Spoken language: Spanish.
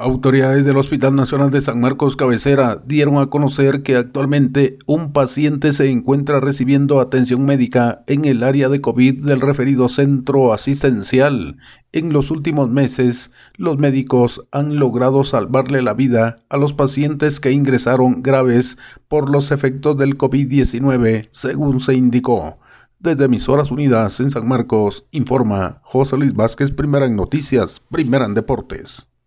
Autoridades del Hospital Nacional de San Marcos Cabecera dieron a conocer que actualmente un paciente se encuentra recibiendo atención médica en el área de COVID del referido centro asistencial. En los últimos meses, los médicos han logrado salvarle la vida a los pacientes que ingresaron graves por los efectos del COVID-19, según se indicó. Desde Emisoras Unidas en San Marcos, informa José Luis Vázquez, primera en noticias, primera en deportes.